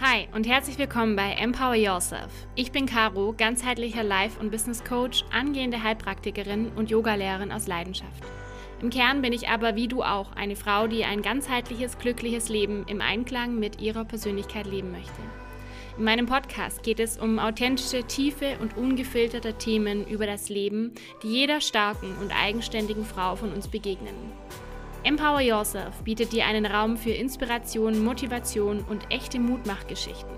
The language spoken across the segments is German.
Hi und herzlich willkommen bei Empower Yourself. Ich bin Caro, ganzheitlicher Life- und Business Coach, angehende Heilpraktikerin und Yogalehrerin aus Leidenschaft. Im Kern bin ich aber wie du auch eine Frau, die ein ganzheitliches, glückliches Leben im Einklang mit ihrer Persönlichkeit leben möchte. In meinem Podcast geht es um authentische, tiefe und ungefilterte Themen über das Leben, die jeder starken und eigenständigen Frau von uns begegnen. Empower Yourself bietet dir einen Raum für Inspiration, Motivation und echte Mutmachgeschichten.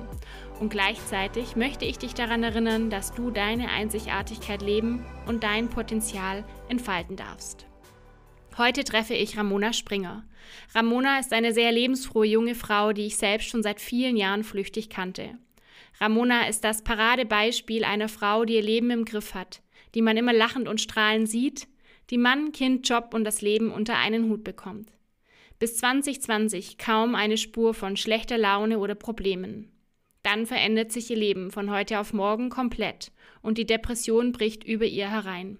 Und gleichzeitig möchte ich dich daran erinnern, dass du deine Einzigartigkeit leben und dein Potenzial entfalten darfst. Heute treffe ich Ramona Springer. Ramona ist eine sehr lebensfrohe junge Frau, die ich selbst schon seit vielen Jahren flüchtig kannte. Ramona ist das Paradebeispiel einer Frau, die ihr Leben im Griff hat, die man immer lachend und strahlend sieht, die Mann, Kind, Job und das Leben unter einen Hut bekommt. Bis 2020 kaum eine Spur von schlechter Laune oder Problemen. Dann verändert sich ihr Leben von heute auf morgen komplett und die Depression bricht über ihr herein.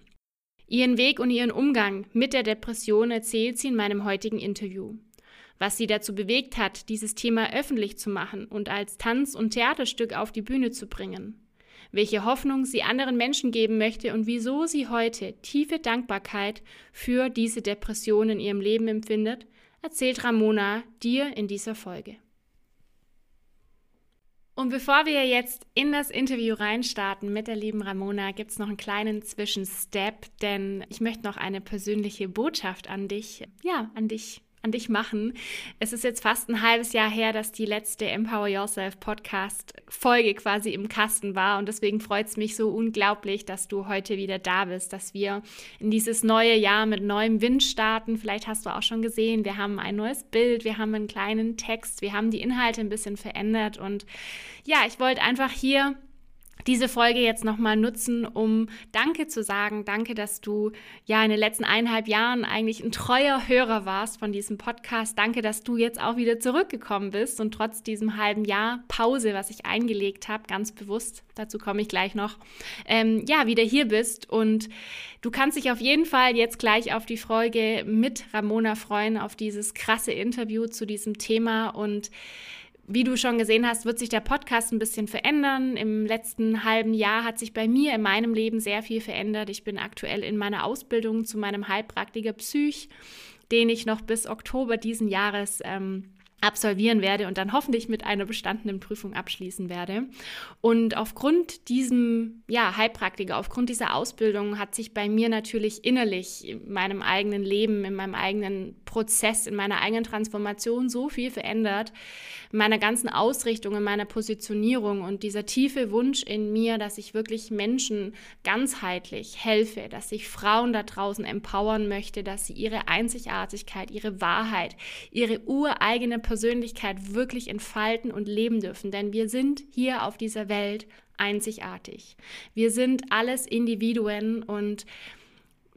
Ihren Weg und ihren Umgang mit der Depression erzählt sie in meinem heutigen Interview. Was sie dazu bewegt hat, dieses Thema öffentlich zu machen und als Tanz- und Theaterstück auf die Bühne zu bringen welche Hoffnung sie anderen Menschen geben möchte und wieso sie heute tiefe Dankbarkeit für diese Depression in ihrem Leben empfindet, erzählt Ramona dir in dieser Folge. Und bevor wir jetzt in das Interview reinstarten mit der lieben Ramona, gibt es noch einen kleinen Zwischenstep, denn ich möchte noch eine persönliche Botschaft an dich, ja, an dich an dich machen. Es ist jetzt fast ein halbes Jahr her, dass die letzte Empower Yourself Podcast Folge quasi im Kasten war und deswegen freut es mich so unglaublich, dass du heute wieder da bist, dass wir in dieses neue Jahr mit neuem Wind starten. Vielleicht hast du auch schon gesehen, wir haben ein neues Bild, wir haben einen kleinen Text, wir haben die Inhalte ein bisschen verändert und ja, ich wollte einfach hier diese Folge jetzt nochmal nutzen, um Danke zu sagen. Danke, dass du ja in den letzten eineinhalb Jahren eigentlich ein treuer Hörer warst von diesem Podcast. Danke, dass du jetzt auch wieder zurückgekommen bist und trotz diesem halben Jahr Pause, was ich eingelegt habe, ganz bewusst, dazu komme ich gleich noch, ähm, ja, wieder hier bist. Und du kannst dich auf jeden Fall jetzt gleich auf die Folge mit Ramona freuen, auf dieses krasse Interview zu diesem Thema und wie du schon gesehen hast, wird sich der Podcast ein bisschen verändern. Im letzten halben Jahr hat sich bei mir in meinem Leben sehr viel verändert. Ich bin aktuell in meiner Ausbildung zu meinem Heilpraktiker Psych, den ich noch bis Oktober diesen Jahres ähm, absolvieren werde und dann hoffentlich mit einer bestandenen Prüfung abschließen werde. Und aufgrund diesem ja, Heilpraktiker, aufgrund dieser Ausbildung hat sich bei mir natürlich innerlich in meinem eigenen Leben, in meinem eigenen Prozess, in meiner eigenen Transformation so viel verändert, in meiner ganzen Ausrichtung, in meiner Positionierung und dieser tiefe Wunsch in mir, dass ich wirklich Menschen ganzheitlich helfe, dass ich Frauen da draußen empowern möchte, dass sie ihre Einzigartigkeit, ihre Wahrheit, ihre ureigene Persönlichkeit wirklich entfalten und leben dürfen. Denn wir sind hier auf dieser Welt einzigartig. Wir sind alles Individuen und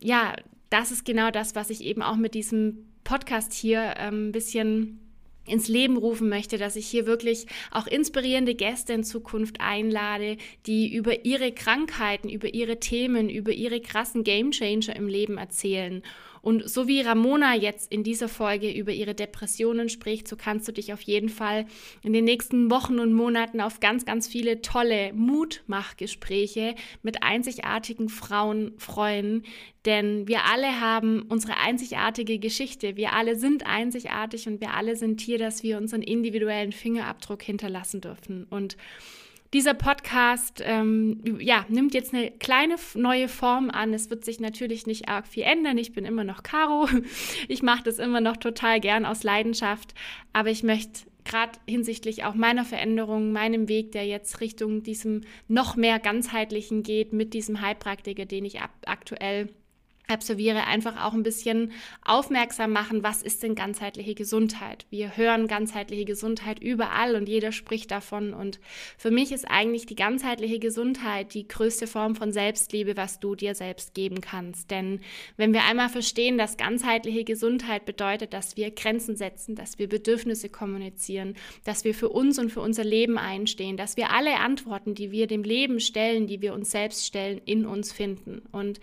ja, das ist genau das, was ich eben auch mit diesem Podcast hier ähm, ein bisschen ins Leben rufen möchte, dass ich hier wirklich auch inspirierende Gäste in Zukunft einlade, die über ihre Krankheiten, über ihre Themen, über ihre krassen Gamechanger im Leben erzählen und so wie Ramona jetzt in dieser Folge über ihre Depressionen spricht, so kannst du dich auf jeden Fall in den nächsten Wochen und Monaten auf ganz, ganz viele tolle Mutmachgespräche mit einzigartigen Frauen freuen. Denn wir alle haben unsere einzigartige Geschichte. Wir alle sind einzigartig und wir alle sind hier, dass wir unseren individuellen Fingerabdruck hinterlassen dürfen. Und dieser Podcast ähm, ja, nimmt jetzt eine kleine neue Form an. Es wird sich natürlich nicht arg viel ändern. Ich bin immer noch Caro. Ich mache das immer noch total gern aus Leidenschaft. Aber ich möchte gerade hinsichtlich auch meiner Veränderung, meinem Weg, der jetzt Richtung diesem noch mehr ganzheitlichen geht, mit diesem Heilpraktiker, den ich aktuell absolviere, einfach auch ein bisschen aufmerksam machen, was ist denn ganzheitliche Gesundheit. Wir hören ganzheitliche Gesundheit überall und jeder spricht davon. Und für mich ist eigentlich die ganzheitliche Gesundheit die größte Form von Selbstliebe, was du dir selbst geben kannst. Denn wenn wir einmal verstehen, dass ganzheitliche Gesundheit bedeutet, dass wir Grenzen setzen, dass wir Bedürfnisse kommunizieren, dass wir für uns und für unser Leben einstehen, dass wir alle Antworten, die wir dem Leben stellen, die wir uns selbst stellen, in uns finden. Und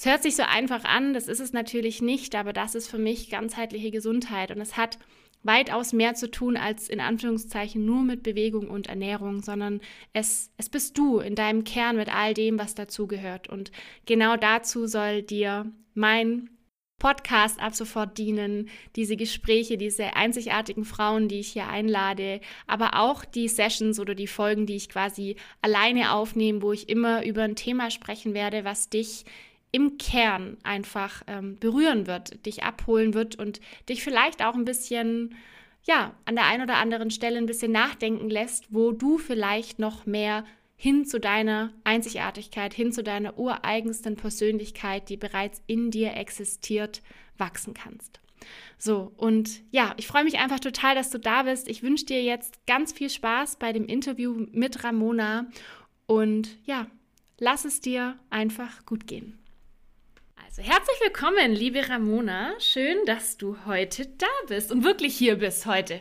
es hört sich so einfach an, das ist es natürlich nicht, aber das ist für mich ganzheitliche Gesundheit und es hat weitaus mehr zu tun als in Anführungszeichen nur mit Bewegung und Ernährung, sondern es, es bist du in deinem Kern mit all dem, was dazugehört. Und genau dazu soll dir mein Podcast ab sofort dienen, diese Gespräche, diese einzigartigen Frauen, die ich hier einlade, aber auch die Sessions oder die Folgen, die ich quasi alleine aufnehme, wo ich immer über ein Thema sprechen werde, was dich im Kern einfach ähm, berühren wird, dich abholen wird und dich vielleicht auch ein bisschen, ja, an der einen oder anderen Stelle ein bisschen nachdenken lässt, wo du vielleicht noch mehr hin zu deiner Einzigartigkeit, hin zu deiner ureigensten Persönlichkeit, die bereits in dir existiert, wachsen kannst. So, und ja, ich freue mich einfach total, dass du da bist. Ich wünsche dir jetzt ganz viel Spaß bei dem Interview mit Ramona und ja, lass es dir einfach gut gehen. Also herzlich willkommen, liebe Ramona. Schön, dass du heute da bist und wirklich hier bist heute.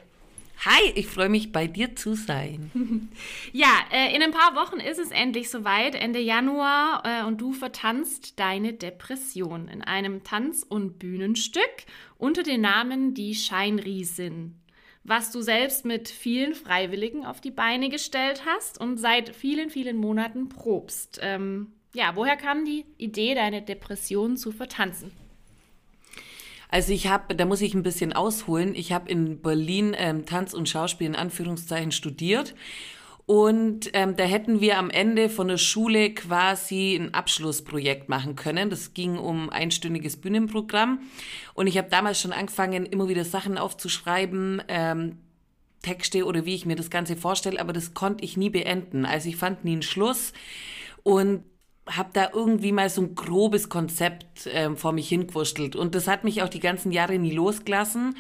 Hi, ich freue mich, bei dir zu sein. ja, äh, in ein paar Wochen ist es endlich soweit, Ende Januar, äh, und du vertanzt deine Depression in einem Tanz- und Bühnenstück unter dem Namen Die Scheinriesin was du selbst mit vielen Freiwilligen auf die Beine gestellt hast und seit vielen, vielen Monaten probst. Ähm, ja, woher kam die Idee, deine Depression zu vertanzen? Also ich habe, da muss ich ein bisschen ausholen, ich habe in Berlin ähm, Tanz und Schauspiel in Anführungszeichen studiert und ähm, da hätten wir am Ende von der Schule quasi ein Abschlussprojekt machen können. Das ging um einstündiges Bühnenprogramm. Und ich habe damals schon angefangen, immer wieder Sachen aufzuschreiben, ähm, Texte oder wie ich mir das Ganze vorstelle, aber das konnte ich nie beenden. Also ich fand nie einen Schluss. Und habe da irgendwie mal so ein grobes Konzept ähm, vor mich hingewurschtelt. Und das hat mich auch die ganzen Jahre nie losgelassen.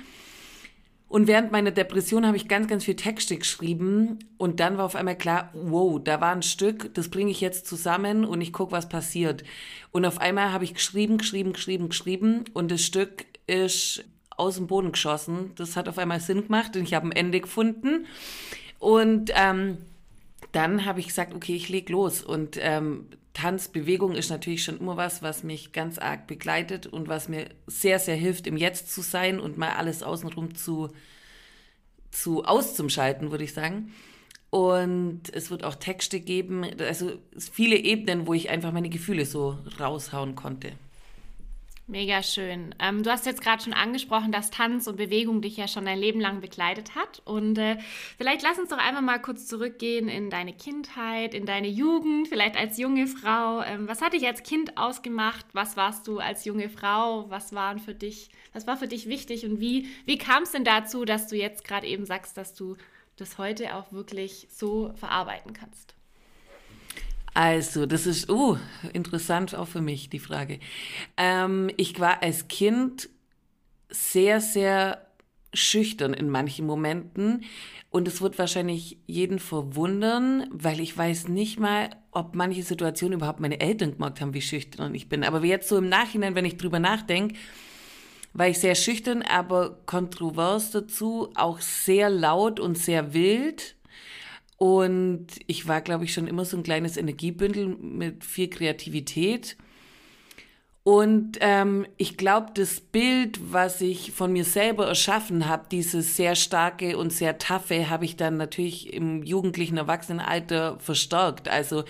Und während meiner Depression habe ich ganz, ganz viel Texte geschrieben. Und dann war auf einmal klar, wow, da war ein Stück, das bringe ich jetzt zusammen und ich gucke, was passiert. Und auf einmal habe ich geschrieben, geschrieben, geschrieben, geschrieben. Und das Stück ist aus dem Boden geschossen. Das hat auf einmal Sinn gemacht und ich habe ein Ende gefunden. Und ähm, dann habe ich gesagt, okay, ich leg los. Und ähm, Tanzbewegung ist natürlich schon immer was, was mich ganz arg begleitet und was mir sehr, sehr hilft, im Jetzt zu sein und mal alles außenrum zu, zu auszumschalten, würde ich sagen. Und es wird auch Texte geben, also viele Ebenen, wo ich einfach meine Gefühle so raushauen konnte. Mega schön. Ähm, du hast jetzt gerade schon angesprochen, dass Tanz und Bewegung dich ja schon dein Leben lang begleitet hat. Und äh, vielleicht lass uns doch einfach mal kurz zurückgehen in deine Kindheit, in deine Jugend, vielleicht als junge Frau. Ähm, was hat dich als Kind ausgemacht? Was warst du als junge Frau? Was waren für dich, was war für dich wichtig? Und wie, wie kam es denn dazu, dass du jetzt gerade eben sagst, dass du das heute auch wirklich so verarbeiten kannst? Also, das ist uh, interessant auch für mich, die Frage. Ähm, ich war als Kind sehr, sehr schüchtern in manchen Momenten. Und es wird wahrscheinlich jeden verwundern, weil ich weiß nicht mal, ob manche Situationen überhaupt meine Eltern gemerkt haben, wie schüchtern ich bin. Aber jetzt so im Nachhinein, wenn ich drüber nachdenke, war ich sehr schüchtern, aber kontrovers dazu, auch sehr laut und sehr wild und ich war, glaube ich, schon immer so ein kleines Energiebündel mit viel Kreativität. Und ähm, ich glaube, das Bild, was ich von mir selber erschaffen habe, dieses sehr starke und sehr taffe, habe ich dann natürlich im jugendlichen Erwachsenenalter verstärkt. Also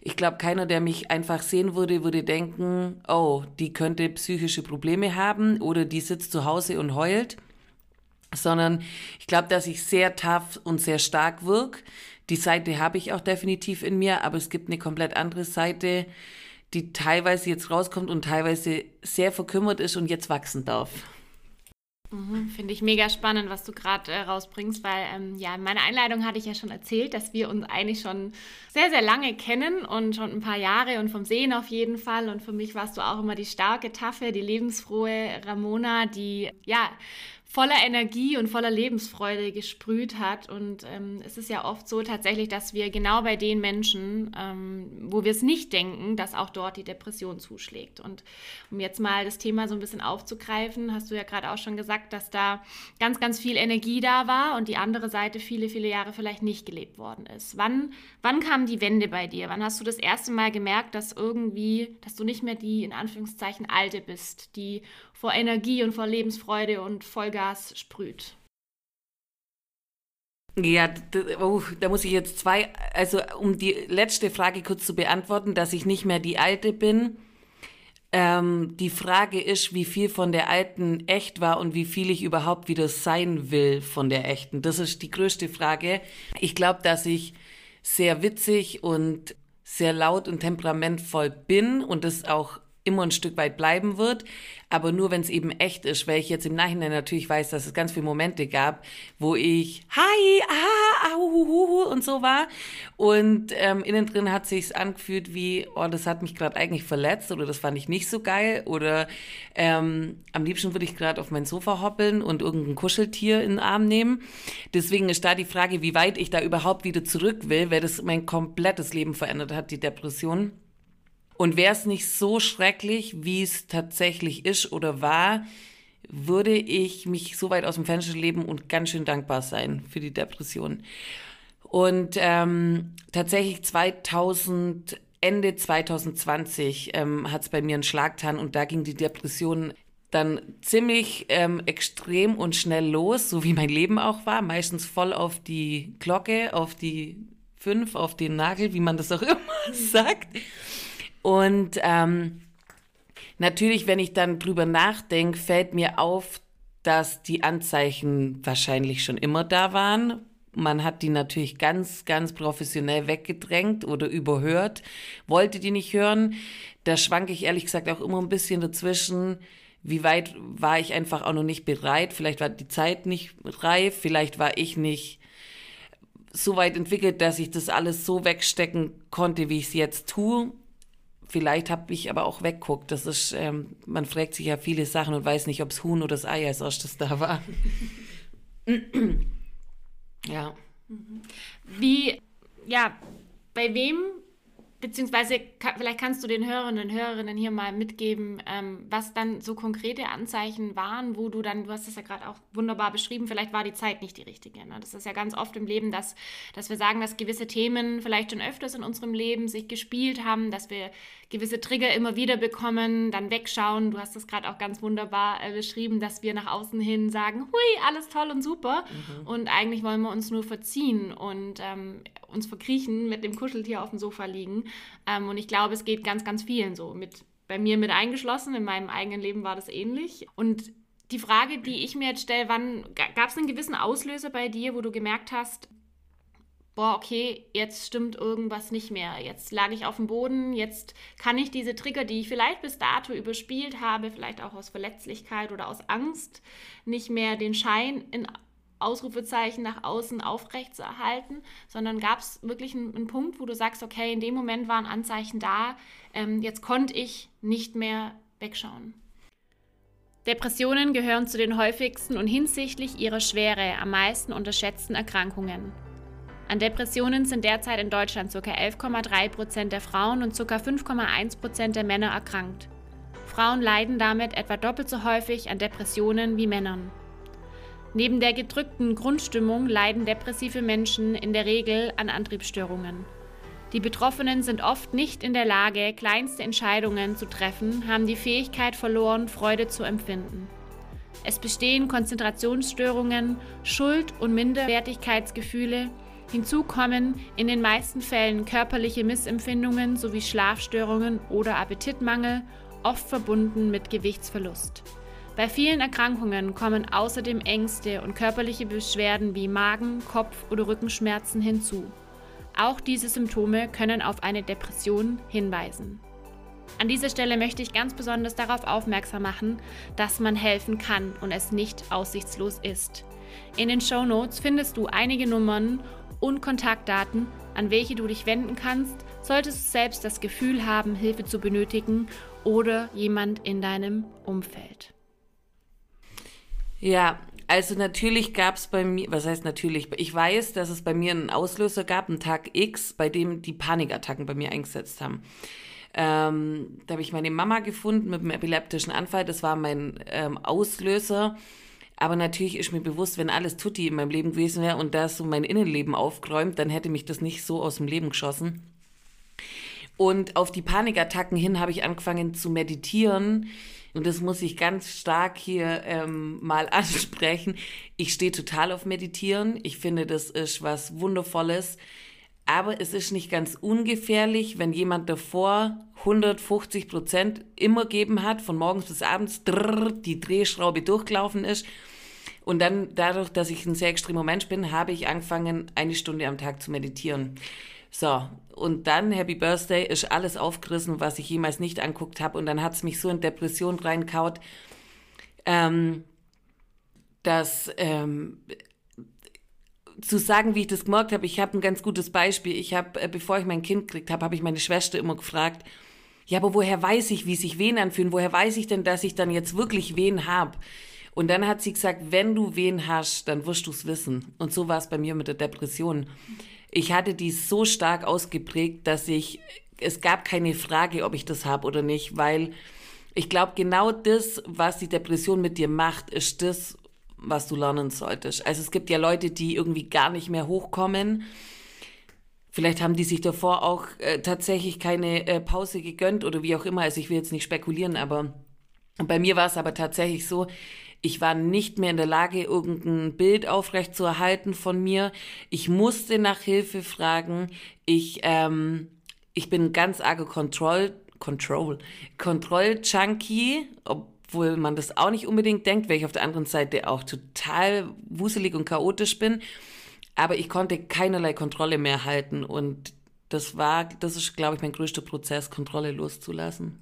ich glaube, keiner, der mich einfach sehen würde, würde denken, oh, die könnte psychische Probleme haben oder die sitzt zu Hause und heult sondern ich glaube, dass ich sehr tough und sehr stark wirke. Die Seite habe ich auch definitiv in mir, aber es gibt eine komplett andere Seite, die teilweise jetzt rauskommt und teilweise sehr verkümmert ist und jetzt wachsen darf. Mhm, Finde ich mega spannend, was du gerade äh, rausbringst, weil ähm, ja, in meiner Einleitung hatte ich ja schon erzählt, dass wir uns eigentlich schon sehr, sehr lange kennen und schon ein paar Jahre und vom Sehen auf jeden Fall. Und für mich warst du auch immer die starke, taffe, die lebensfrohe Ramona, die ja voller Energie und voller Lebensfreude gesprüht hat. Und ähm, es ist ja oft so tatsächlich, dass wir genau bei den Menschen, ähm, wo wir es nicht denken, dass auch dort die Depression zuschlägt. Und um jetzt mal das Thema so ein bisschen aufzugreifen, hast du ja gerade auch schon gesagt, dass da ganz, ganz viel Energie da war und die andere Seite viele, viele Jahre vielleicht nicht gelebt worden ist. Wann, wann kam die Wende bei dir? Wann hast du das erste Mal gemerkt, dass irgendwie, dass du nicht mehr die in Anführungszeichen alte bist, die vor Energie und vor Lebensfreude und Vollgas sprüht. Ja, oh, da muss ich jetzt zwei, also um die letzte Frage kurz zu beantworten, dass ich nicht mehr die Alte bin. Ähm, die Frage ist, wie viel von der Alten echt war und wie viel ich überhaupt wieder sein will von der Echten. Das ist die größte Frage. Ich glaube, dass ich sehr witzig und sehr laut und temperamentvoll bin und das auch immer ein Stück weit bleiben wird, aber nur wenn es eben echt ist, weil ich jetzt im Nachhinein natürlich weiß, dass es ganz viele Momente gab, wo ich Hi, ah, ahuhuhu und so war und ähm, innen drin hat sich's angefühlt wie, oh, das hat mich gerade eigentlich verletzt oder das fand ich nicht so geil oder ähm, am liebsten würde ich gerade auf mein Sofa hoppeln und irgendein Kuscheltier in den Arm nehmen. Deswegen ist da die Frage, wie weit ich da überhaupt wieder zurück will, weil das mein komplettes Leben verändert hat, die Depression. Und wäre es nicht so schrecklich, wie es tatsächlich ist oder war, würde ich mich so weit aus dem Fenster leben und ganz schön dankbar sein für die Depression. Und ähm, tatsächlich 2000, Ende 2020 ähm, hat es bei mir einen Schlag getan und da ging die Depression dann ziemlich ähm, extrem und schnell los, so wie mein Leben auch war. Meistens voll auf die Glocke, auf die fünf, auf den Nagel, wie man das auch immer sagt. Und ähm, natürlich, wenn ich dann drüber nachdenke, fällt mir auf, dass die Anzeichen wahrscheinlich schon immer da waren. Man hat die natürlich ganz, ganz professionell weggedrängt oder überhört, wollte die nicht hören. Da schwanke ich ehrlich gesagt auch immer ein bisschen dazwischen. Wie weit war ich einfach auch noch nicht bereit? Vielleicht war die Zeit nicht reif, vielleicht war ich nicht so weit entwickelt, dass ich das alles so wegstecken konnte, wie ich es jetzt tue. Vielleicht habe ich aber auch wegguckt. Das ist, ähm, man fragt sich ja viele Sachen und weiß nicht, ob es Huhn oder das Ei als erstes da war. ja. Wie, ja, bei wem Beziehungsweise vielleicht kannst du den Hörerinnen und Hörerinnen hier mal mitgeben, ähm, was dann so konkrete Anzeichen waren, wo du dann, du hast es ja gerade auch wunderbar beschrieben, vielleicht war die Zeit nicht die richtige. Ne? Das ist ja ganz oft im Leben, dass, dass wir sagen, dass gewisse Themen vielleicht schon öfters in unserem Leben sich gespielt haben, dass wir gewisse Trigger immer wieder bekommen, dann wegschauen. Du hast es gerade auch ganz wunderbar äh, beschrieben, dass wir nach außen hin sagen, hui, alles toll und super. Mhm. Und eigentlich wollen wir uns nur verziehen und ähm, uns verkriechen, mit dem Kuscheltier auf dem Sofa liegen. Ähm, und ich glaube, es geht ganz, ganz vielen so. Mit, bei mir mit eingeschlossen, in meinem eigenen Leben war das ähnlich. Und die Frage, die ich mir jetzt stelle, wann gab es einen gewissen Auslöser bei dir, wo du gemerkt hast, boah, okay, jetzt stimmt irgendwas nicht mehr. Jetzt lag ich auf dem Boden, jetzt kann ich diese Trigger, die ich vielleicht bis dato überspielt habe, vielleicht auch aus Verletzlichkeit oder aus Angst, nicht mehr den Schein in Ausrufezeichen nach außen aufrecht zu erhalten, sondern gab es wirklich einen, einen, Punkt, wo du sagst, okay, in dem Moment waren Anzeichen da, ähm, jetzt konnte ich nicht mehr wegschauen. Depressionen gehören zu den häufigsten und hinsichtlich ihrer Schwere am meisten unterschätzten Erkrankungen. An Depressionen sind derzeit in Deutschland ca. 11,3 Prozent der Frauen und ca. 5,1 Prozent der Männer erkrankt. Frauen leiden damit etwa doppelt so häufig an Depressionen wie Männern. Neben der gedrückten Grundstimmung leiden depressive Menschen in der Regel an Antriebsstörungen. Die Betroffenen sind oft nicht in der Lage, kleinste Entscheidungen zu treffen, haben die Fähigkeit verloren, Freude zu empfinden. Es bestehen Konzentrationsstörungen, Schuld- und Minderwertigkeitsgefühle, Hinzu kommen in den meisten Fällen körperliche Missempfindungen sowie Schlafstörungen oder Appetitmangel, oft verbunden mit Gewichtsverlust. Bei vielen Erkrankungen kommen außerdem Ängste und körperliche Beschwerden wie Magen-, Kopf- oder Rückenschmerzen hinzu. Auch diese Symptome können auf eine Depression hinweisen. An dieser Stelle möchte ich ganz besonders darauf aufmerksam machen, dass man helfen kann und es nicht aussichtslos ist. In den Show Notes findest du einige Nummern und Kontaktdaten, an welche du dich wenden kannst, solltest du selbst das Gefühl haben, Hilfe zu benötigen oder jemand in deinem Umfeld. Ja, also natürlich gab es bei mir, was heißt natürlich, ich weiß, dass es bei mir einen Auslöser gab, einen Tag X, bei dem die Panikattacken bei mir eingesetzt haben. Ähm, da habe ich meine Mama gefunden mit einem epileptischen Anfall, das war mein ähm, Auslöser. Aber natürlich ist mir bewusst, wenn alles Tutti in meinem Leben gewesen wäre und das so mein Innenleben aufgeräumt, dann hätte mich das nicht so aus dem Leben geschossen. Und auf die Panikattacken hin habe ich angefangen zu meditieren, und das muss ich ganz stark hier ähm, mal ansprechen, ich stehe total auf Meditieren. Ich finde, das ist was Wundervolles. Aber es ist nicht ganz ungefährlich, wenn jemand davor 150 Prozent immer geben hat, von morgens bis abends drrr, die Drehschraube durchgelaufen ist. Und dann, dadurch, dass ich ein sehr extremer Mensch bin, habe ich angefangen, eine Stunde am Tag zu meditieren. So, und dann Happy Birthday ist alles aufgerissen, was ich jemals nicht anguckt habe. Und dann hat es mich so in Depression reinkaut, ähm, dass ähm, zu sagen, wie ich das gemerkt habe, ich habe ein ganz gutes Beispiel. Ich habe, äh, bevor ich mein Kind gekriegt habe, habe ich meine Schwester immer gefragt, ja, aber woher weiß ich, wie sich Wehen anfühlen? Woher weiß ich denn, dass ich dann jetzt wirklich Wehen habe? Und dann hat sie gesagt, wenn du Wehen hast, dann wirst du es wissen. Und so war es bei mir mit der Depression. Ich hatte die so stark ausgeprägt, dass ich, es gab keine Frage, ob ich das habe oder nicht, weil ich glaube, genau das, was die Depression mit dir macht, ist das, was du lernen solltest. Also es gibt ja Leute, die irgendwie gar nicht mehr hochkommen. Vielleicht haben die sich davor auch äh, tatsächlich keine äh, Pause gegönnt oder wie auch immer. Also ich will jetzt nicht spekulieren, aber bei mir war es aber tatsächlich so, ich war nicht mehr in der Lage, irgendein Bild aufrecht zu erhalten von mir. Ich musste nach Hilfe fragen. Ich, ähm, ich bin ganz arge Control, Control, Control-Junkie, obwohl man das auch nicht unbedingt denkt, weil ich auf der anderen Seite auch total wuselig und chaotisch bin. Aber ich konnte keinerlei Kontrolle mehr halten und das war, das ist, glaube ich, mein größter Prozess, Kontrolle loszulassen.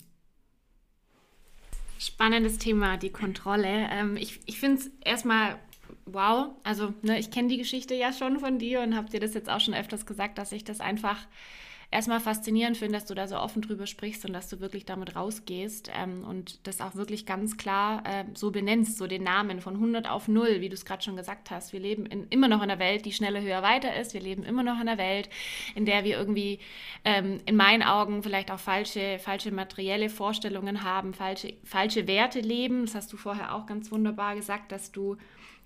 Spannendes Thema, die Kontrolle. Ähm, ich ich finde es erstmal wow. Also, ne, ich kenne die Geschichte ja schon von dir und habe dir das jetzt auch schon öfters gesagt, dass ich das einfach erstmal faszinierend finde, dass du da so offen drüber sprichst und dass du wirklich damit rausgehst ähm, und das auch wirklich ganz klar äh, so benennst, so den Namen von 100 auf 0, wie du es gerade schon gesagt hast. Wir leben in, immer noch in einer Welt, die schneller, höher, weiter ist. Wir leben immer noch in einer Welt, in der wir irgendwie ähm, in meinen Augen vielleicht auch falsche, falsche materielle Vorstellungen haben, falsche, falsche Werte leben. Das hast du vorher auch ganz wunderbar gesagt, dass du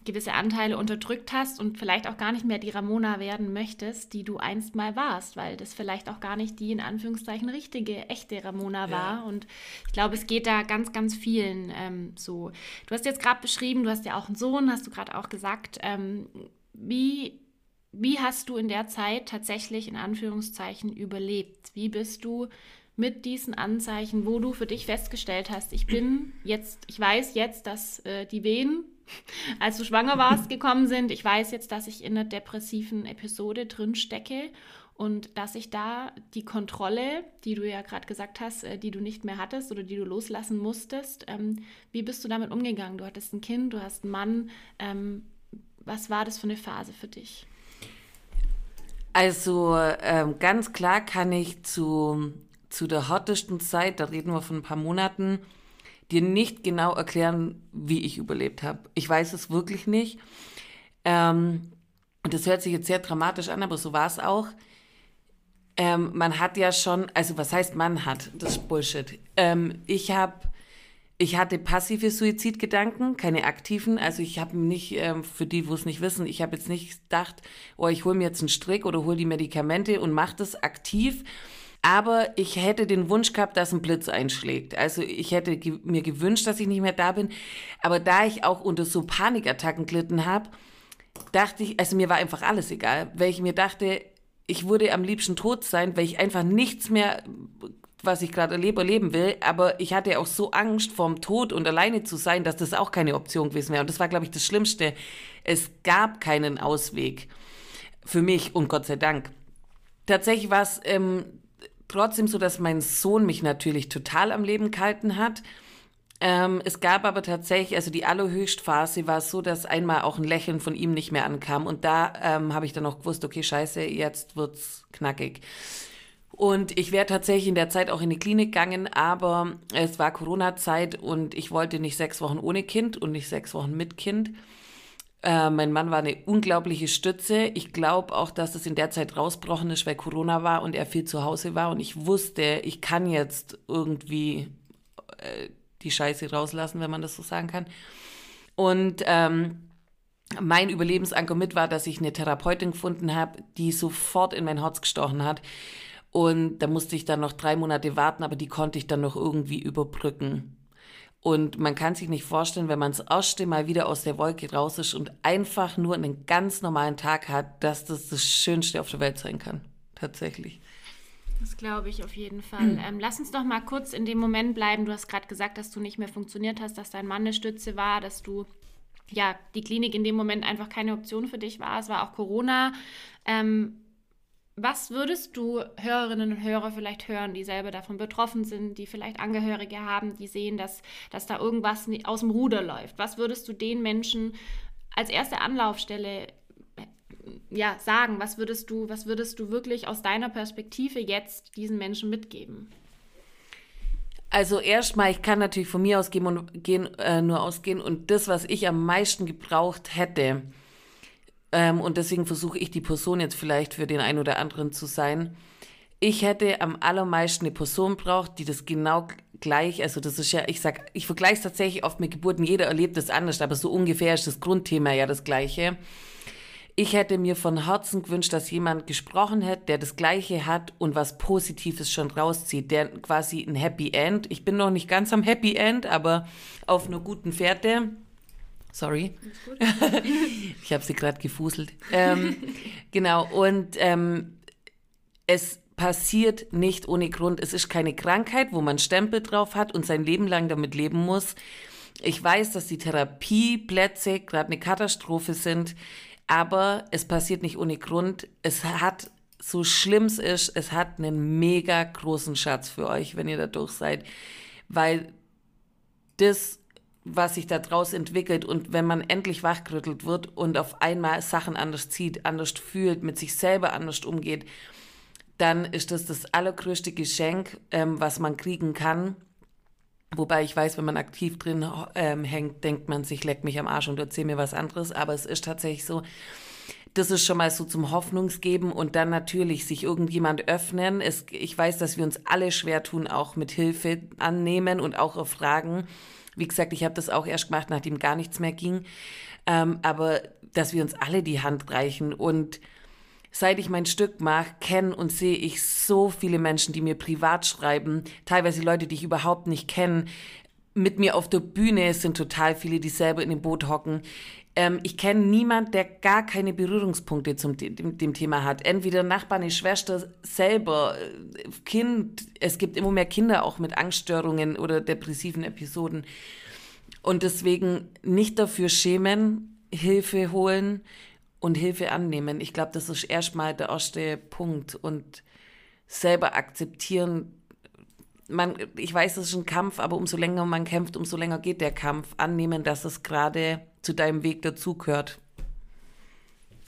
gewisse Anteile unterdrückt hast und vielleicht auch gar nicht mehr die Ramona werden möchtest, die du einst mal warst, weil das vielleicht auch gar nicht die in Anführungszeichen richtige, echte Ramona war. Und ich glaube, es geht da ganz, ganz vielen ähm, so. Du hast jetzt gerade beschrieben, du hast ja auch einen Sohn, hast du gerade auch gesagt. Ähm, wie, wie hast du in der Zeit tatsächlich in Anführungszeichen überlebt? Wie bist du mit diesen Anzeichen, wo du für dich festgestellt hast, ich bin jetzt, ich weiß jetzt, dass äh, die Wehen als du schwanger warst, gekommen sind. Ich weiß jetzt, dass ich in einer depressiven Episode drin stecke und dass ich da die Kontrolle, die du ja gerade gesagt hast, äh, die du nicht mehr hattest oder die du loslassen musstest, ähm, wie bist du damit umgegangen? Du hattest ein Kind, du hast einen Mann. Ähm, was war das für eine Phase für dich? Also ähm, ganz klar kann ich zu, zu der härtesten Zeit, da reden wir von ein paar Monaten, dir nicht genau erklären, wie ich überlebt habe. Ich weiß es wirklich nicht. Ähm, das hört sich jetzt sehr dramatisch an, aber so war es auch. Ähm, man hat ja schon, also was heißt man hat? Das ist Bullshit. Ähm, ich habe, ich hatte passive Suizidgedanken, keine aktiven. Also ich habe nicht, ähm, für die, wo es nicht wissen, ich habe jetzt nicht gedacht, oh, ich hole mir jetzt einen Strick oder hole die Medikamente und mache das aktiv, aber ich hätte den Wunsch gehabt, dass ein Blitz einschlägt. Also ich hätte ge mir gewünscht, dass ich nicht mehr da bin. Aber da ich auch unter so Panikattacken glitten habe, dachte ich, also mir war einfach alles egal, weil ich mir dachte, ich würde am liebsten tot sein, weil ich einfach nichts mehr, was ich gerade erlebe, erleben will. Aber ich hatte auch so Angst vorm Tod und alleine zu sein, dass das auch keine Option gewesen wäre. Und das war, glaube ich, das Schlimmste. Es gab keinen Ausweg für mich und Gott sei Dank. Tatsächlich war es ähm, trotzdem so, dass mein Sohn mich natürlich total am Leben gehalten hat. Ähm, es gab aber tatsächlich, also die allerhöchstphase war so, dass einmal auch ein Lächeln von ihm nicht mehr ankam. Und da ähm, habe ich dann auch gewusst, okay, scheiße, jetzt wird's knackig. Und ich wäre tatsächlich in der Zeit auch in die Klinik gegangen, aber es war Corona-Zeit und ich wollte nicht sechs Wochen ohne Kind und nicht sechs Wochen mit Kind. Äh, mein Mann war eine unglaubliche Stütze. Ich glaube auch, dass es in der Zeit rausbrochen ist, weil Corona war und er viel zu Hause war. Und ich wusste, ich kann jetzt irgendwie äh, die Scheiße rauslassen, wenn man das so sagen kann. Und ähm, mein Überlebensanker mit war, dass ich eine Therapeutin gefunden habe, die sofort in mein Herz gestochen hat. Und da musste ich dann noch drei Monate warten, aber die konnte ich dann noch irgendwie überbrücken. Und man kann sich nicht vorstellen, wenn man das erste Mal wieder aus der Wolke raus ist und einfach nur einen ganz normalen Tag hat, dass das das Schönste auf der Welt sein kann. Tatsächlich. Das glaube ich auf jeden Fall. Mhm. Ähm, lass uns doch mal kurz in dem Moment bleiben. Du hast gerade gesagt, dass du nicht mehr funktioniert hast, dass dein Mann eine Stütze war, dass du ja die Klinik in dem Moment einfach keine Option für dich war. Es war auch Corona. Ähm, was würdest du Hörerinnen und Hörer vielleicht hören, die selber davon betroffen sind, die vielleicht Angehörige haben, die sehen, dass, dass da irgendwas aus dem Ruder läuft? Was würdest du den Menschen als erste Anlaufstelle ja, sagen? Was würdest du, was würdest du wirklich aus deiner Perspektive jetzt diesen Menschen mitgeben? Also erstmal, ich kann natürlich von mir ausgehen und gehen, äh, nur ausgehen und das, was ich am meisten gebraucht hätte, ähm, und deswegen versuche ich die Person jetzt vielleicht für den einen oder anderen zu sein. Ich hätte am allermeisten eine Person braucht, die das genau gleich, also das ist ja, ich sag, ich vergleiche es tatsächlich oft mit Geburten, jeder erlebt es anders, aber so ungefähr ist das Grundthema ja das gleiche. Ich hätte mir von Herzen gewünscht, dass jemand gesprochen hätte, der das Gleiche hat und was Positives schon rauszieht, der quasi ein Happy End. Ich bin noch nicht ganz am Happy End, aber auf einer guten Fährte Sorry. ich habe sie gerade gefuselt. Ähm, genau, und ähm, es passiert nicht ohne Grund. Es ist keine Krankheit, wo man Stempel drauf hat und sein Leben lang damit leben muss. Ich weiß, dass die Therapieplätze gerade eine Katastrophe sind, aber es passiert nicht ohne Grund. Es hat, so schlimm es ist, es hat einen mega großen Schatz für euch, wenn ihr da durch seid, weil das was sich daraus entwickelt und wenn man endlich wachgerüttelt wird und auf einmal Sachen anders zieht, anders fühlt, mit sich selber anders umgeht, dann ist das das allergrößte Geschenk, ähm, was man kriegen kann. Wobei ich weiß, wenn man aktiv drin ähm, hängt, denkt man sich, leck mich am Arsch und erzähl mir was anderes. Aber es ist tatsächlich so, das ist schon mal so zum Hoffnungsgeben und dann natürlich sich irgendjemand öffnen. Es, ich weiß, dass wir uns alle schwer tun, auch mit Hilfe annehmen und auch auf Fragen. Wie gesagt, ich habe das auch erst gemacht, nachdem gar nichts mehr ging. Ähm, aber dass wir uns alle die Hand reichen und seit ich mein Stück mache, kenne und sehe ich so viele Menschen, die mir privat schreiben, teilweise Leute, die ich überhaupt nicht kenne. Mit mir auf der Bühne sind total viele, die selber in dem Boot hocken. Ähm, ich kenne niemand, der gar keine Berührungspunkte zum dem, dem Thema hat. Entweder Nachbarn, eine Schwester selber, äh, Kind. Es gibt immer mehr Kinder auch mit Angststörungen oder depressiven Episoden. Und deswegen nicht dafür schämen, Hilfe holen und Hilfe annehmen. Ich glaube, das ist erstmal der erste Punkt. Und selber akzeptieren, man, ich weiß, es ist ein Kampf, aber umso länger man kämpft, umso länger geht der Kampf. Annehmen, dass es gerade zu deinem Weg dazugehört.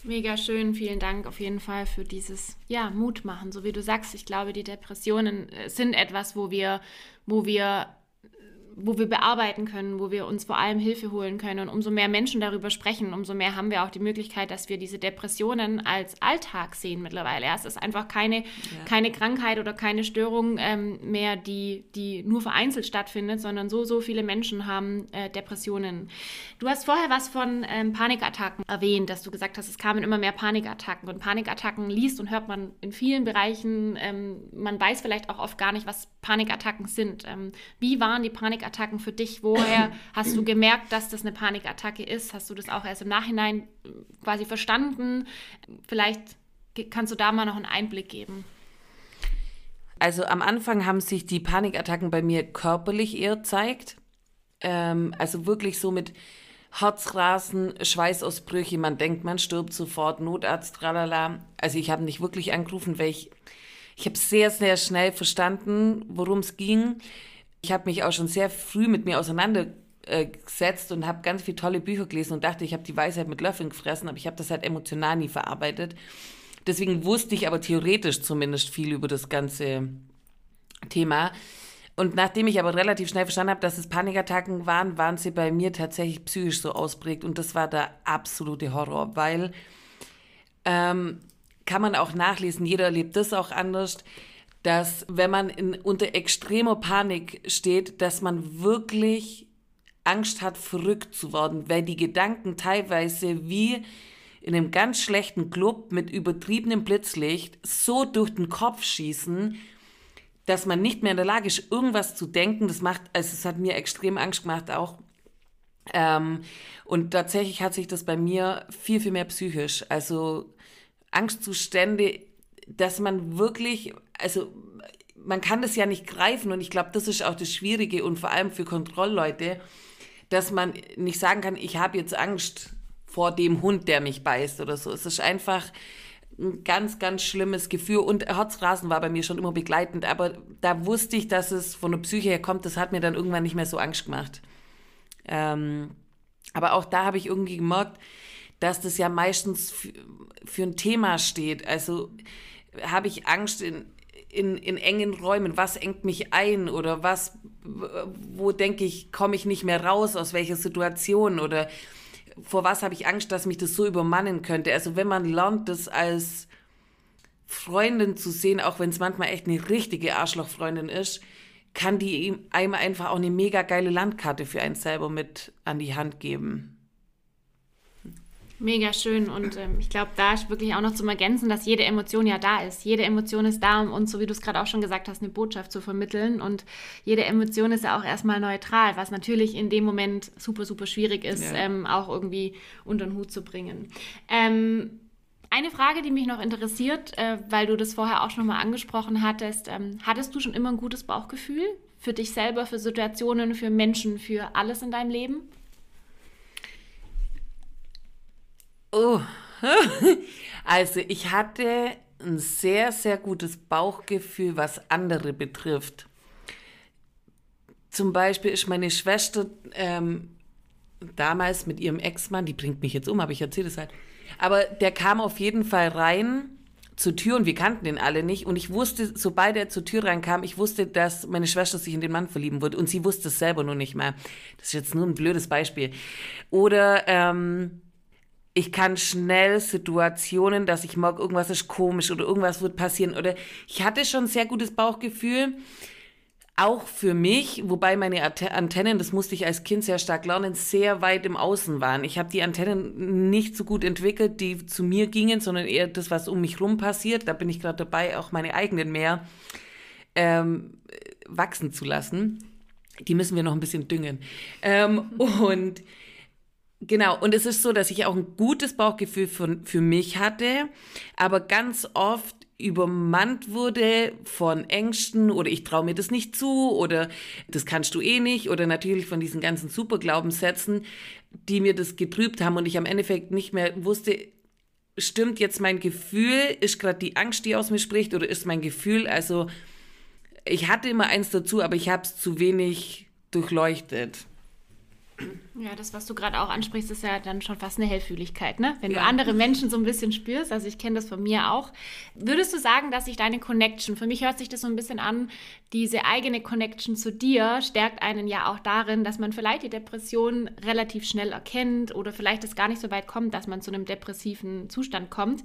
Mega schön, vielen Dank auf jeden Fall für dieses ja, Mut machen. So wie du sagst, ich glaube, die Depressionen äh, sind etwas, wo wir, wo wir wo wir bearbeiten können, wo wir uns vor allem Hilfe holen können. Und umso mehr Menschen darüber sprechen, umso mehr haben wir auch die Möglichkeit, dass wir diese Depressionen als Alltag sehen mittlerweile. Ja, es ist einfach keine, ja. keine Krankheit oder keine Störung ähm, mehr, die, die nur vereinzelt stattfindet, sondern so, so viele Menschen haben äh, Depressionen. Du hast vorher was von ähm, Panikattacken erwähnt, dass du gesagt hast, es kamen immer mehr Panikattacken. Und Panikattacken liest und hört man in vielen Bereichen. Ähm, man weiß vielleicht auch oft gar nicht, was Panikattacken sind. Ähm, wie waren die Panikattacken? Panikattacken für dich? Woher hast du gemerkt, dass das eine Panikattacke ist? Hast du das auch erst im Nachhinein äh, quasi verstanden? Vielleicht kannst du da mal noch einen Einblick geben. Also am Anfang haben sich die Panikattacken bei mir körperlich eher gezeigt. Ähm, also wirklich so mit Herzrasen, Schweißausbrüche, man denkt, man stirbt sofort, Notarzt, tralala. Also ich habe nicht wirklich angerufen, weil ich, ich habe sehr, sehr schnell verstanden, worum es ging. Ich habe mich auch schon sehr früh mit mir auseinandergesetzt und habe ganz viele tolle Bücher gelesen und dachte, ich habe die Weisheit mit Löffeln gefressen, aber ich habe das halt emotional nie verarbeitet. Deswegen wusste ich aber theoretisch zumindest viel über das ganze Thema. Und nachdem ich aber relativ schnell verstanden habe, dass es Panikattacken waren, waren sie bei mir tatsächlich psychisch so ausprägt. Und das war der absolute Horror, weil ähm, kann man auch nachlesen, jeder erlebt das auch anders dass wenn man in, unter extremer Panik steht, dass man wirklich Angst hat, verrückt zu werden, weil die Gedanken teilweise wie in einem ganz schlechten Club mit übertriebenem Blitzlicht so durch den Kopf schießen, dass man nicht mehr in der Lage ist, irgendwas zu denken. Das macht, also es hat mir extrem Angst gemacht auch. Ähm, und tatsächlich hat sich das bei mir viel, viel mehr psychisch. Also Angstzustände, dass man wirklich, also man kann das ja nicht greifen und ich glaube, das ist auch das Schwierige und vor allem für Kontrollleute, dass man nicht sagen kann, ich habe jetzt Angst vor dem Hund, der mich beißt oder so. Es ist einfach ein ganz, ganz schlimmes Gefühl und Herzrasen war bei mir schon immer begleitend, aber da wusste ich, dass es von der Psyche her kommt, das hat mir dann irgendwann nicht mehr so Angst gemacht. Ähm, aber auch da habe ich irgendwie gemerkt, dass das ja meistens für ein Thema steht. Also habe ich Angst in, in, in engen Räumen, was engt mich ein oder was, wo denke ich, komme ich nicht mehr raus, aus welcher Situation oder vor was habe ich Angst, dass mich das so übermannen könnte. Also wenn man lernt, das als Freundin zu sehen, auch wenn es manchmal echt eine richtige Arschlochfreundin ist, kann die einem einfach auch eine mega geile Landkarte für einen selber mit an die Hand geben. Mega schön und ähm, ich glaube, da ist wirklich auch noch zum Ergänzen, dass jede Emotion ja da ist. Jede Emotion ist da, um uns, so wie du es gerade auch schon gesagt hast, eine Botschaft zu vermitteln und jede Emotion ist ja auch erstmal neutral, was natürlich in dem Moment super, super schwierig ist, ja. ähm, auch irgendwie unter den Hut zu bringen. Ähm, eine Frage, die mich noch interessiert, äh, weil du das vorher auch schon mal angesprochen hattest, ähm, hattest du schon immer ein gutes Bauchgefühl für dich selber, für Situationen, für Menschen, für alles in deinem Leben? Oh, also ich hatte ein sehr, sehr gutes Bauchgefühl, was andere betrifft. Zum Beispiel ist meine Schwester ähm, damals mit ihrem Ex-Mann, die bringt mich jetzt um, aber ich erzähle es halt. Aber der kam auf jeden Fall rein zur Tür und wir kannten den alle nicht. Und ich wusste, sobald er zur Tür reinkam, ich wusste, dass meine Schwester sich in den Mann verlieben würde. Und sie wusste es selber nur nicht mehr. Das ist jetzt nur ein blödes Beispiel. Oder ähm, ich kann schnell Situationen, dass ich mag, irgendwas ist komisch oder irgendwas wird passieren oder ich hatte schon sehr gutes Bauchgefühl, auch für mich, wobei meine Antennen, das musste ich als Kind sehr stark lernen, sehr weit im Außen waren. Ich habe die Antennen nicht so gut entwickelt, die zu mir gingen, sondern eher das, was um mich rum passiert. Da bin ich gerade dabei, auch meine eigenen mehr ähm, wachsen zu lassen. Die müssen wir noch ein bisschen düngen. Ähm, und Genau, und es ist so, dass ich auch ein gutes Bauchgefühl für, für mich hatte, aber ganz oft übermannt wurde von Ängsten oder ich traue mir das nicht zu oder das kannst du eh nicht oder natürlich von diesen ganzen Superglaubenssätzen, die mir das getrübt haben und ich am Endeffekt nicht mehr wusste, stimmt jetzt mein Gefühl, ist gerade die Angst, die aus mir spricht oder ist mein Gefühl, also ich hatte immer eins dazu, aber ich habe es zu wenig durchleuchtet. Ja, das, was du gerade auch ansprichst, ist ja dann schon fast eine Hellfühligkeit, ne? Wenn ja. du andere Menschen so ein bisschen spürst, also ich kenne das von mir auch. Würdest du sagen, dass sich deine Connection, für mich hört sich das so ein bisschen an, diese eigene Connection zu dir stärkt einen ja auch darin, dass man vielleicht die Depression relativ schnell erkennt oder vielleicht es gar nicht so weit kommt, dass man zu einem depressiven Zustand kommt.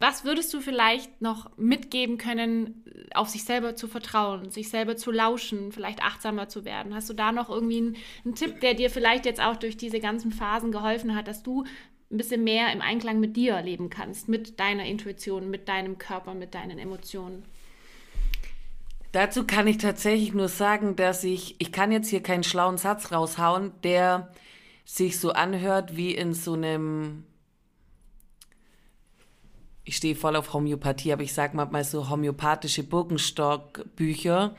Was würdest du vielleicht noch mitgeben können, auf sich selber zu vertrauen, sich selber zu lauschen, vielleicht achtsamer zu werden? Hast du da noch irgendwie einen, einen Tipp, der dir vielleicht jetzt auch durch diese ganzen Phasen geholfen hat, dass du ein bisschen mehr im Einklang mit dir leben kannst, mit deiner Intuition, mit deinem Körper, mit deinen Emotionen? Dazu kann ich tatsächlich nur sagen, dass ich, ich kann jetzt hier keinen schlauen Satz raushauen, der sich so anhört wie in so einem ich stehe voll auf Homöopathie, aber ich sage mal so homöopathische Burgenstock-Bücher,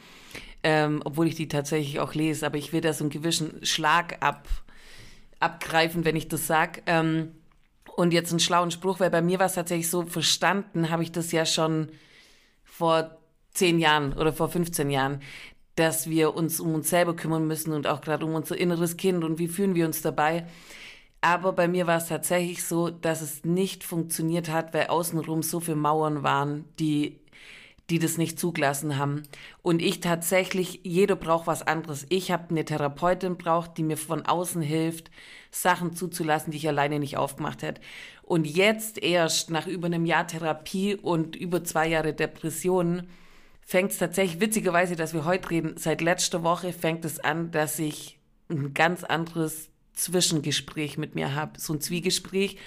ähm, obwohl ich die tatsächlich auch lese, aber ich will da so einen gewissen Schlag ab, abgreifen, wenn ich das sage. Ähm, und jetzt einen schlauen Spruch, weil bei mir war es tatsächlich so, verstanden habe ich das ja schon vor zehn Jahren oder vor 15 Jahren, dass wir uns um uns selber kümmern müssen und auch gerade um unser inneres Kind und wie fühlen wir uns dabei. Aber bei mir war es tatsächlich so, dass es nicht funktioniert hat, weil außenrum so viele Mauern waren, die, die das nicht zugelassen haben. Und ich tatsächlich, jeder braucht was anderes. Ich habe eine Therapeutin braucht, die mir von außen hilft, Sachen zuzulassen, die ich alleine nicht aufgemacht hätte. Und jetzt erst nach über einem Jahr Therapie und über zwei Jahre Depressionen fängt es tatsächlich, witzigerweise, dass wir heute reden, seit letzter Woche fängt es an, dass ich ein ganz anderes Zwischengespräch mit mir habe, so ein Zwiegespräch,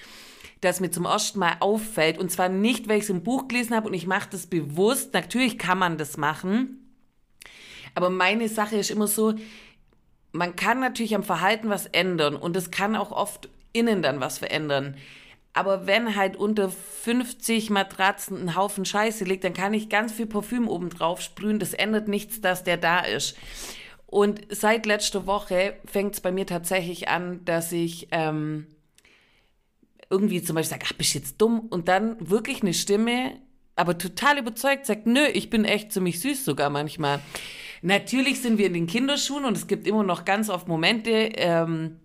das mir zum ersten Mal auffällt. Und zwar nicht, weil ich es im Buch gelesen habe und ich mache das bewusst. Natürlich kann man das machen. Aber meine Sache ist immer so, man kann natürlich am Verhalten was ändern und es kann auch oft innen dann was verändern. Aber wenn halt unter 50 Matratzen ein Haufen Scheiße liegt, dann kann ich ganz viel Parfüm oben drauf sprühen. Das ändert nichts, dass der da ist. Und seit letzter Woche fängt es bei mir tatsächlich an, dass ich ähm, irgendwie zum Beispiel sage, ach, bist du jetzt dumm? Und dann wirklich eine Stimme, aber total überzeugt, sagt, nö, ich bin echt ziemlich süß sogar manchmal. Natürlich sind wir in den Kinderschuhen und es gibt immer noch ganz oft Momente, ähm,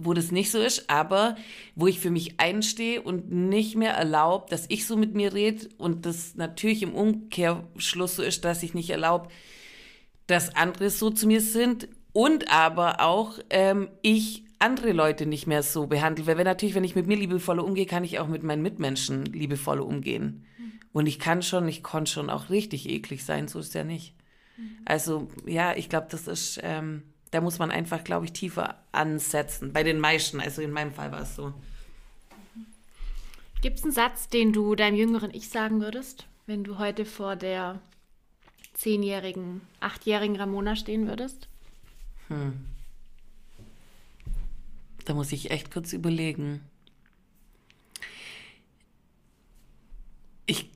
wo das nicht so ist, aber wo ich für mich einstehe und nicht mehr erlaubt, dass ich so mit mir rede und das natürlich im Umkehrschluss so ist, dass ich nicht erlaube, dass andere so zu mir sind und aber auch ähm, ich andere Leute nicht mehr so behandle. Weil wenn natürlich, wenn ich mit mir liebevoller umgehe, kann ich auch mit meinen Mitmenschen liebevoller umgehen. Mhm. Und ich kann schon, ich konnte schon auch richtig eklig sein, so ist ja nicht. Mhm. Also ja, ich glaube, das ist ähm, da muss man einfach, glaube ich, tiefer ansetzen. Bei den meisten, also in meinem Fall war es so. Gibt es einen Satz, den du deinem jüngeren Ich sagen würdest, wenn du heute vor der zehnjährigen, achtjährigen Ramona stehen würdest? Hm. Da muss ich echt kurz überlegen. Ich,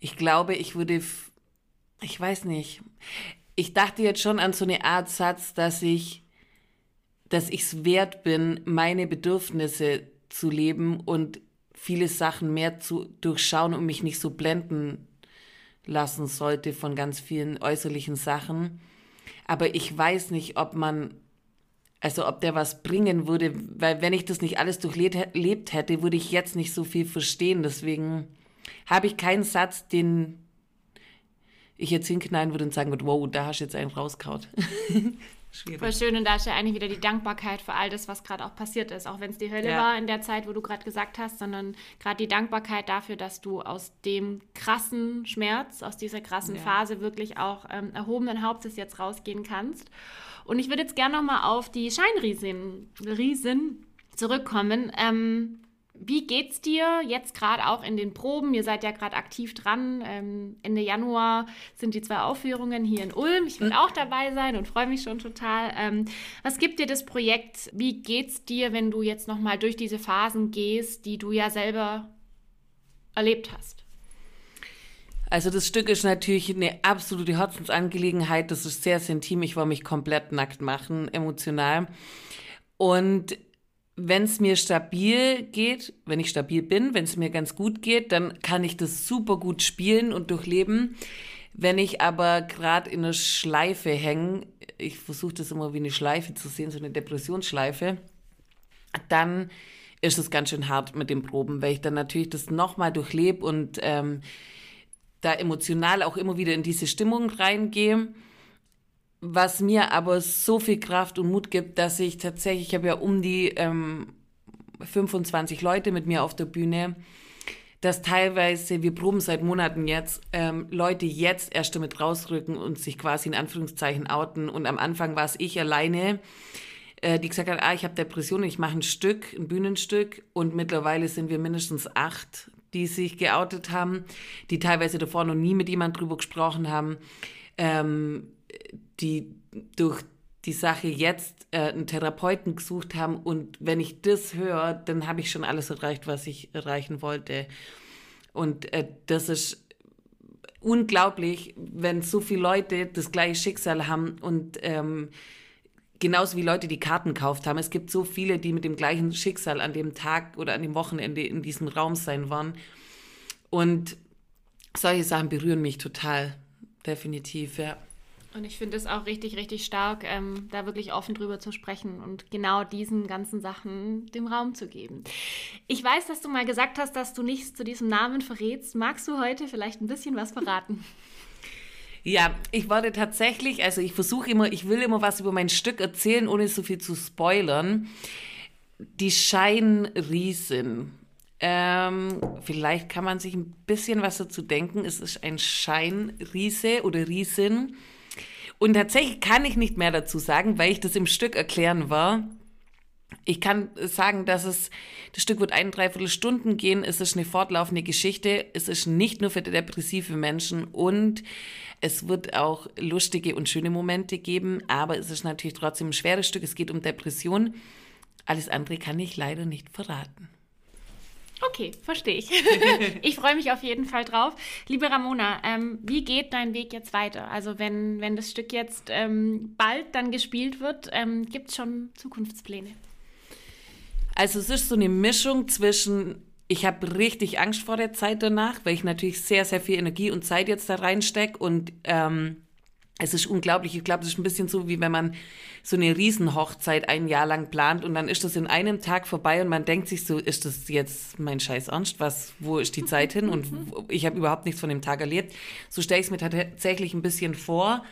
ich glaube, ich würde, ich weiß nicht, ich dachte jetzt schon an so eine Art Satz, dass ich, dass ich es wert bin, meine Bedürfnisse zu leben und viele Sachen mehr zu durchschauen und mich nicht so blenden lassen sollte von ganz vielen äußerlichen Sachen. Aber ich weiß nicht, ob man, also ob der was bringen würde, weil wenn ich das nicht alles durchlebt hätte, würde ich jetzt nicht so viel verstehen. Deswegen habe ich keinen Satz, den ich jetzt hinknallen würde und sagen würde, wow, da hast du jetzt einen rauskaut. Schwierig. Voll schön und da ist ja eigentlich wieder die Dankbarkeit für all das, was gerade auch passiert ist. Auch wenn es die Hölle ja. war in der Zeit, wo du gerade gesagt hast, sondern gerade die Dankbarkeit dafür, dass du aus dem krassen Schmerz, aus dieser krassen ja. Phase wirklich auch ähm, erhobenen Hauptes jetzt rausgehen kannst. Und ich würde jetzt gerne nochmal auf die Scheinriesen Riesen zurückkommen. Ähm, wie geht's dir jetzt gerade auch in den Proben? Ihr seid ja gerade aktiv dran. Ähm, Ende Januar sind die zwei Aufführungen hier in Ulm. Ich will auch dabei sein und freue mich schon total. Ähm, was gibt dir das Projekt? Wie geht's dir, wenn du jetzt nochmal durch diese Phasen gehst, die du ja selber erlebt hast? Also das Stück ist natürlich eine absolute Herzensangelegenheit. Das ist sehr, sehr intim. Ich wollte mich komplett nackt machen, emotional. Und wenn es mir stabil geht, wenn ich stabil bin, wenn es mir ganz gut geht, dann kann ich das super gut spielen und durchleben. Wenn ich aber gerade in einer Schleife hänge, ich versuche das immer wie eine Schleife zu sehen, so eine Depressionsschleife, dann ist es ganz schön hart mit den Proben, weil ich dann natürlich das nochmal durchlebe und ähm, da emotional auch immer wieder in diese Stimmung reingehe was mir aber so viel Kraft und Mut gibt, dass ich tatsächlich, ich habe ja um die ähm, 25 Leute mit mir auf der Bühne, dass teilweise, wir proben seit Monaten jetzt, ähm, Leute jetzt erst damit rausrücken und sich quasi in Anführungszeichen outen. Und am Anfang war es ich alleine, äh, die gesagt hat, ah, ich habe Depressionen, ich mache ein Stück, ein Bühnenstück. Und mittlerweile sind wir mindestens acht, die sich geoutet haben, die teilweise davor noch nie mit jemand drüber gesprochen haben. Ähm, die durch die Sache jetzt äh, einen Therapeuten gesucht haben. Und wenn ich das höre, dann habe ich schon alles erreicht, was ich erreichen wollte. Und äh, das ist unglaublich, wenn so viele Leute das gleiche Schicksal haben und ähm, genauso wie Leute die Karten gekauft haben. Es gibt so viele, die mit dem gleichen Schicksal an dem Tag oder an dem Wochenende in diesem Raum sein waren. Und solche Sachen berühren mich total, definitiv, ja. Und ich finde es auch richtig, richtig stark, ähm, da wirklich offen drüber zu sprechen und genau diesen ganzen Sachen dem Raum zu geben. Ich weiß, dass du mal gesagt hast, dass du nichts zu diesem Namen verrätst. Magst du heute vielleicht ein bisschen was verraten? Ja, ich wollte tatsächlich, also ich versuche immer, ich will immer was über mein Stück erzählen, ohne so viel zu spoilern. Die Scheinriesin. Ähm, vielleicht kann man sich ein bisschen was dazu denken. Es ist ein Scheinriese oder Riesin und tatsächlich kann ich nicht mehr dazu sagen, weil ich das im Stück erklären war. Ich kann sagen, dass es, das Stück wird ein, dreiviertel Stunden gehen. Es ist eine fortlaufende Geschichte. Es ist nicht nur für depressive Menschen und es wird auch lustige und schöne Momente geben, aber es ist natürlich trotzdem ein schweres Stück. Es geht um Depression. Alles andere kann ich leider nicht verraten. Okay, verstehe ich. ich freue mich auf jeden Fall drauf. Liebe Ramona, ähm, wie geht dein Weg jetzt weiter? Also wenn, wenn das Stück jetzt ähm, bald dann gespielt wird, ähm, gibt es schon Zukunftspläne? Also es ist so eine Mischung zwischen, ich habe richtig Angst vor der Zeit danach, weil ich natürlich sehr, sehr viel Energie und Zeit jetzt da reinstecke und ähm, es ist unglaublich. Ich glaube, es ist ein bisschen so, wie wenn man so eine Riesenhochzeit ein Jahr lang plant und dann ist das in einem Tag vorbei und man denkt sich so, ist das jetzt mein scheiß Ernst? Was, wo ist die Zeit hin? Und ich habe überhaupt nichts von dem Tag erlebt. So stelle ich es mir tatsächlich ein bisschen vor.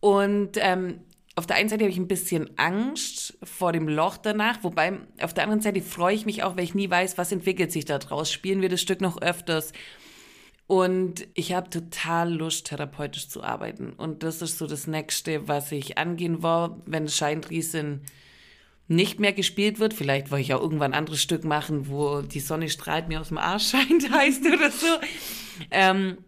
Und ähm, auf der einen Seite habe ich ein bisschen Angst vor dem Loch danach, wobei auf der anderen Seite freue ich mich auch, weil ich nie weiß, was entwickelt sich da draus. Spielen wir das Stück noch öfters? Und ich habe total Lust, therapeutisch zu arbeiten. Und das ist so das Nächste, was ich angehen war, wenn Scheinriesen nicht mehr gespielt wird. Vielleicht wollte ich auch irgendwann ein anderes Stück machen, wo die Sonne strahlt mir aus dem Arsch scheint, heißt oder so. Ähm,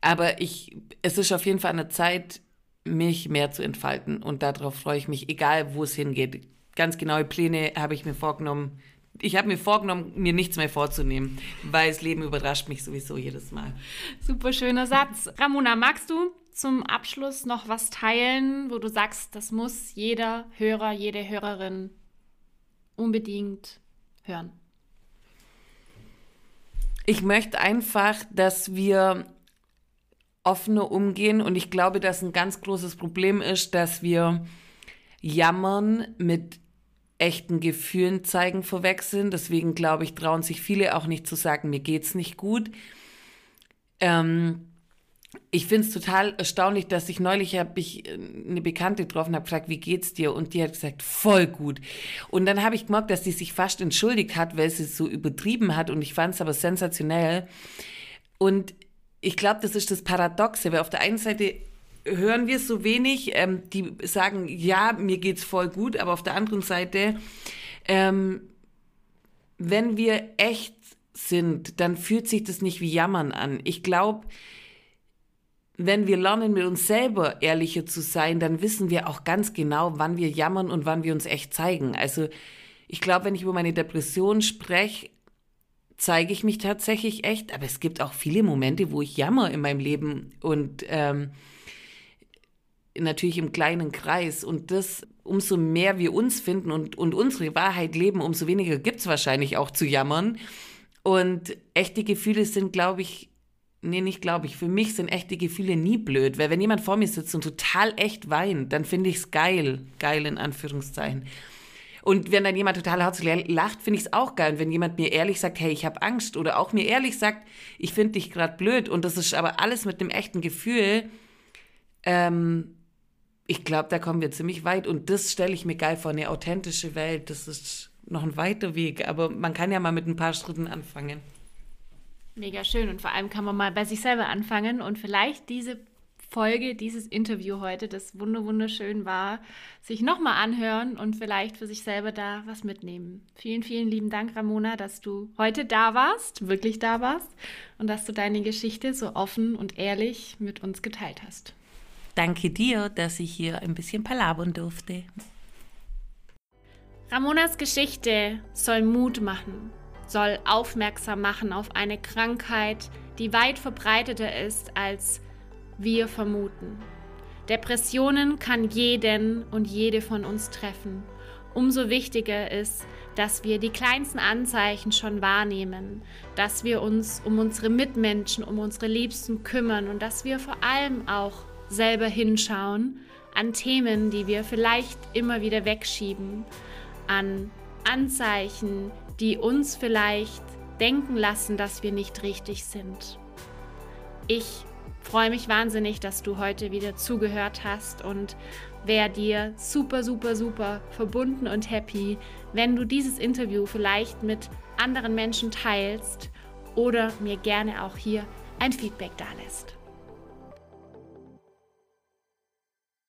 aber ich, es ist auf jeden Fall eine Zeit, mich mehr zu entfalten. Und darauf freue ich mich, egal wo es hingeht. Ganz genaue Pläne habe ich mir vorgenommen, ich habe mir vorgenommen, mir nichts mehr vorzunehmen, weil das Leben überrascht mich sowieso jedes Mal. Super schöner Satz. Ramona, magst du zum Abschluss noch was teilen, wo du sagst, das muss jeder Hörer, jede Hörerin unbedingt hören? Ich möchte einfach, dass wir offener umgehen und ich glaube, dass ein ganz großes Problem ist, dass wir jammern mit echten Gefühlen zeigen verwechseln. Deswegen glaube ich, trauen sich viele auch nicht zu sagen, mir geht's nicht gut. Ähm, ich finde es total erstaunlich, dass ich neulich habe ich äh, eine Bekannte getroffen, habe gefragt, wie geht's dir? Und die hat gesagt, voll gut. Und dann habe ich gemerkt, dass sie sich fast entschuldigt hat, weil sie es so übertrieben hat. Und ich fand es aber sensationell. Und ich glaube, das ist das Paradoxe, weil auf der einen Seite hören wir so wenig, ähm, die sagen, ja, mir geht's voll gut, aber auf der anderen Seite, ähm, wenn wir echt sind, dann fühlt sich das nicht wie Jammern an. Ich glaube, wenn wir lernen, mit uns selber ehrlicher zu sein, dann wissen wir auch ganz genau, wann wir jammern und wann wir uns echt zeigen. Also ich glaube, wenn ich über meine Depression spreche, zeige ich mich tatsächlich echt, aber es gibt auch viele Momente, wo ich jammer in meinem Leben und ähm, natürlich im kleinen Kreis. Und das, umso mehr wir uns finden und, und unsere Wahrheit leben, umso weniger gibt es wahrscheinlich auch zu jammern. Und echte Gefühle sind, glaube ich, nee, nicht glaube ich, für mich sind echte Gefühle nie blöd. Weil wenn jemand vor mir sitzt und total echt weint, dann finde ich es geil. Geil in Anführungszeichen. Und wenn dann jemand total herzlich lacht, finde ich es auch geil. Und wenn jemand mir ehrlich sagt, hey, ich habe Angst, oder auch mir ehrlich sagt, ich finde dich gerade blöd, und das ist aber alles mit einem echten Gefühl, ähm, ich glaube, da kommen wir ziemlich weit und das stelle ich mir geil vor, eine authentische Welt. Das ist noch ein weiter Weg, aber man kann ja mal mit ein paar Schritten anfangen. Mega schön und vor allem kann man mal bei sich selber anfangen und vielleicht diese Folge, dieses Interview heute, das wunderschön war, sich nochmal anhören und vielleicht für sich selber da was mitnehmen. Vielen, vielen lieben Dank, Ramona, dass du heute da warst, wirklich da warst und dass du deine Geschichte so offen und ehrlich mit uns geteilt hast. Danke dir, dass ich hier ein bisschen palabern durfte. Ramonas Geschichte soll Mut machen, soll aufmerksam machen auf eine Krankheit, die weit verbreiteter ist, als wir vermuten. Depressionen kann jeden und jede von uns treffen. Umso wichtiger ist, dass wir die kleinsten Anzeichen schon wahrnehmen, dass wir uns um unsere Mitmenschen, um unsere Liebsten kümmern und dass wir vor allem auch selber hinschauen an Themen, die wir vielleicht immer wieder wegschieben, an Anzeichen, die uns vielleicht denken lassen, dass wir nicht richtig sind. Ich freue mich wahnsinnig, dass du heute wieder zugehört hast und wäre dir super, super, super verbunden und happy, wenn du dieses Interview vielleicht mit anderen Menschen teilst oder mir gerne auch hier ein Feedback da lässt.